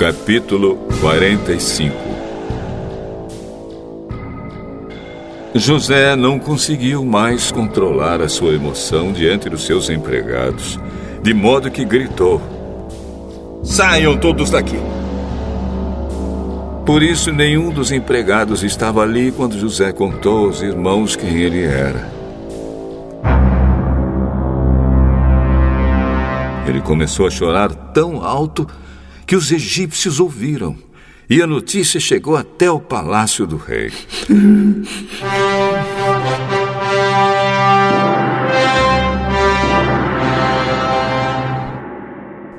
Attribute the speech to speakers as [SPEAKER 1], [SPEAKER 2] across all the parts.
[SPEAKER 1] Capítulo 45 José não conseguiu mais controlar a sua emoção diante dos seus empregados, de modo que gritou: Saiam todos daqui! Por isso, nenhum dos empregados estava ali quando José contou aos irmãos quem ele era. Ele começou a chorar tão alto que os egípcios ouviram. E a notícia chegou até o palácio do rei.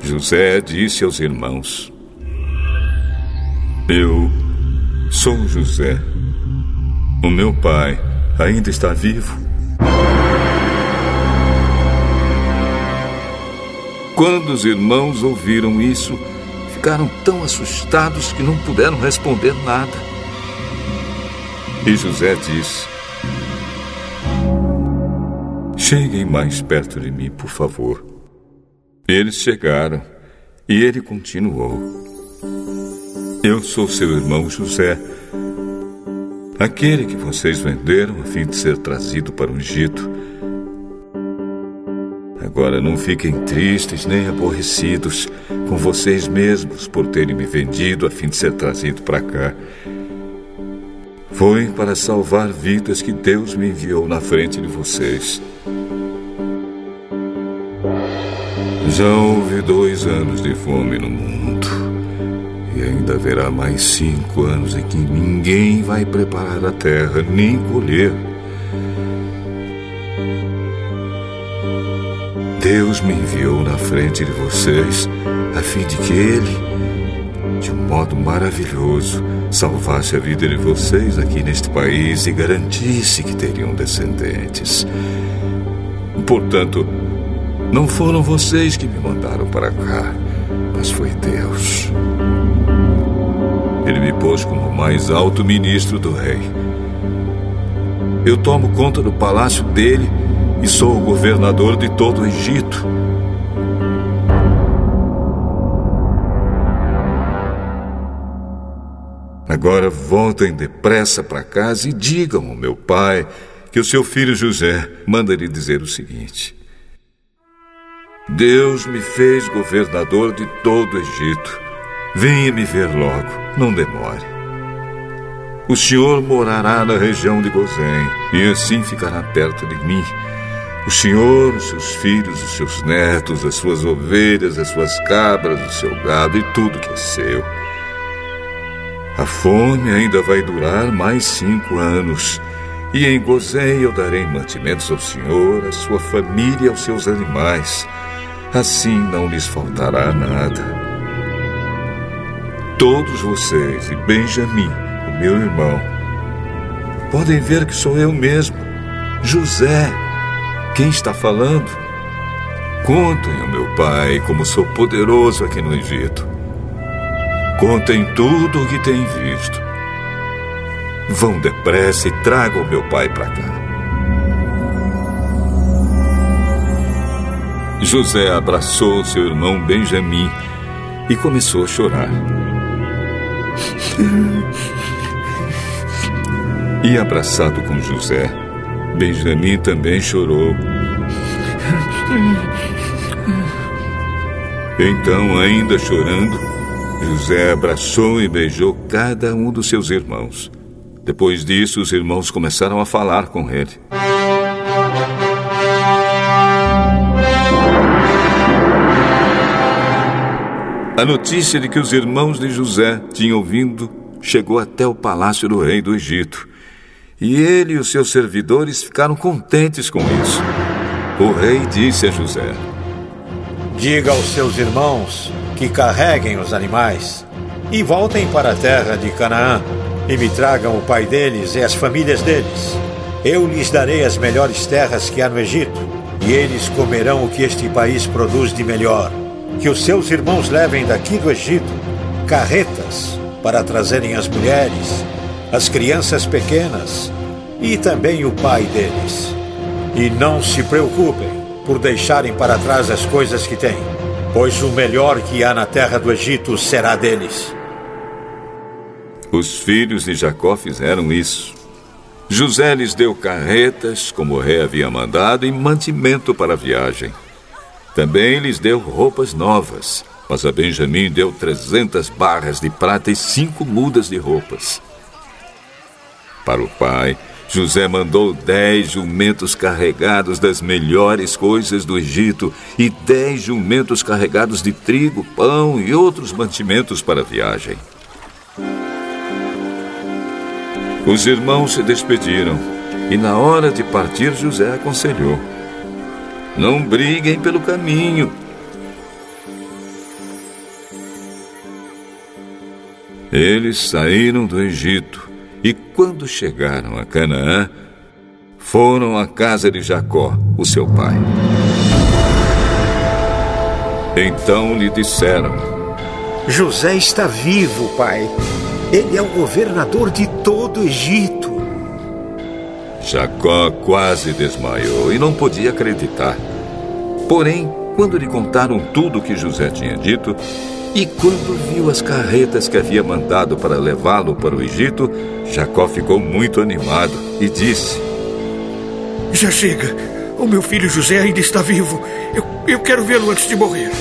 [SPEAKER 1] José disse aos irmãos: Eu sou José. O meu pai ainda está vivo. Quando os irmãos ouviram isso, ficaram tão assustados que não puderam responder nada. E José disse: Cheguem mais perto de mim, por favor. Eles chegaram e ele continuou: Eu sou seu irmão José, aquele que vocês venderam a fim de ser trazido para o Egito. Agora não fiquem tristes nem aborrecidos com vocês mesmos por terem me vendido a fim de ser trazido para cá. Foi para salvar vidas que Deus me enviou na frente de vocês. Já houve dois anos de fome no mundo. E ainda haverá mais cinco anos em que ninguém vai preparar a terra nem colher. Deus me enviou na frente de vocês a fim de que Ele, de um modo maravilhoso, salvasse a vida de vocês aqui neste país e garantisse que teriam descendentes. Portanto, não foram vocês que me mandaram para cá, mas foi Deus. Ele me pôs como o mais alto ministro do rei. Eu tomo conta do palácio dele e sou o governador de todo o Egito. Agora voltem depressa para casa e digam ao meu pai que o seu filho José manda lhe dizer o seguinte: Deus me fez governador de todo o Egito. Venha me ver logo, não demore. O senhor morará na região de Gozém e assim ficará perto de mim o senhor, os seus filhos, os seus netos, as suas ovelhas, as suas cabras, o seu gado e tudo que é seu. A fome ainda vai durar mais cinco anos. E em Gozém eu darei mantimentos ao senhor, à sua família e aos seus animais. Assim não lhes faltará nada. Todos vocês e Benjamim, o meu irmão, podem ver que sou eu mesmo, José quem está falando? Contem ao meu pai como sou poderoso aqui no Egito. Contem tudo o que têm visto. Vão depressa e tragam meu pai para cá. José abraçou seu irmão Benjamim e começou a chorar. E abraçado com José, Benjamin também chorou. Então, ainda chorando, José abraçou e beijou cada um dos seus irmãos. Depois disso, os irmãos começaram a falar com ele. A notícia de que os irmãos de José tinham vindo chegou até o palácio do rei do Egito. E ele e os seus servidores ficaram contentes com isso. O rei disse a José:
[SPEAKER 2] Diga aos seus irmãos que carreguem os animais e voltem para a terra de Canaã e me tragam o pai deles e as famílias deles. Eu lhes darei as melhores terras que há no Egito e eles comerão o que este país produz de melhor. Que os seus irmãos levem daqui do Egito carretas para trazerem as mulheres as crianças pequenas e também o pai deles. E não se preocupem por deixarem para trás as coisas que têm. pois o melhor que há na terra do Egito será deles.
[SPEAKER 1] Os filhos de Jacó fizeram isso. José lhes deu carretas, como o rei havia mandado, e mantimento para a viagem. Também lhes deu roupas novas, mas a Benjamim deu trezentas barras de prata e cinco mudas de roupas. Para o pai, José mandou dez jumentos carregados das melhores coisas do Egito e dez jumentos carregados de trigo, pão e outros mantimentos para a viagem. Os irmãos se despediram e, na hora de partir, José aconselhou: Não briguem pelo caminho. Eles saíram do Egito e, quando chegaram a Canaã, foram à casa de Jacó, o seu pai. Então lhe disseram:
[SPEAKER 3] José está vivo, pai. Ele é o governador de todo o Egito.
[SPEAKER 1] Jacó quase desmaiou e não podia acreditar. Porém, quando lhe contaram tudo o que José tinha dito, e quando viu as carretas que havia mandado para levá-lo para o Egito, Jacó ficou muito animado e disse:
[SPEAKER 4] Já chega. O meu filho José ainda está vivo. Eu, eu quero vê-lo antes de morrer.